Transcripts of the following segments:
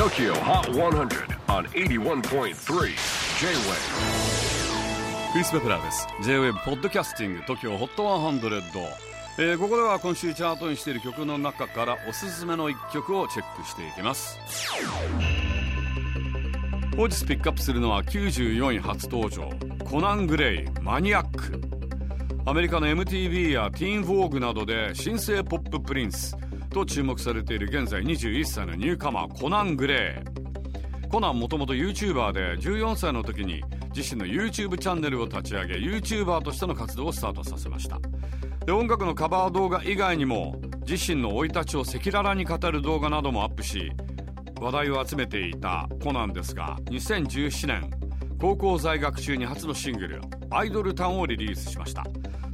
TOKYO HOT 100 on 81.3 J-WAVE. クリス・ベプラーです。J-WAVE ポッドキャスティング TOKYO HOT 100、えー、ここでは今週チャートにしている曲の中からおすすめの一曲をチェックしていきます。本日ピックアップするのは94位初登場コナン・グレイマニアック。アメリカの MTV やティーン・ヴォーグなどで新生ポッププリンスと注目されている現在21歳のニューカマーコナン・グレーコナンもともと YouTuber で14歳の時に自身の YouTube チャンネルを立ち上げ YouTuber としての活動をスタートさせました。で音楽のカバー動画以外にも自身の生い立ちを赤裸々に語る動画などもアップし話題を集めていたコナンですが2017年高校在学中に初のシングル「アイドルタウン」をリリースしました。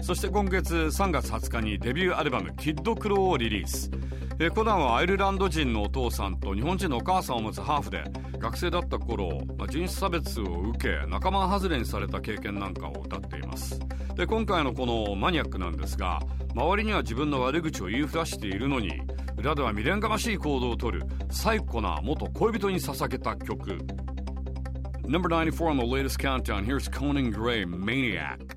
そして今月3月20日にデビューアルバム「キッドクロー」をリリース。えコナンはアイルランド人のお父さんと日本人のお母さんを持つハーフで学生だった頃、まあ、人種差別を受け仲間外れにされた経験なんかを歌っています。で今回のこのマニアックなんですが周りには自分の悪口を言いふらしているのに裏では未練がましい行動をとる最古な元恋人に捧げた曲。Number 94 on the latest countdown. Here's Conan Gray Maniac.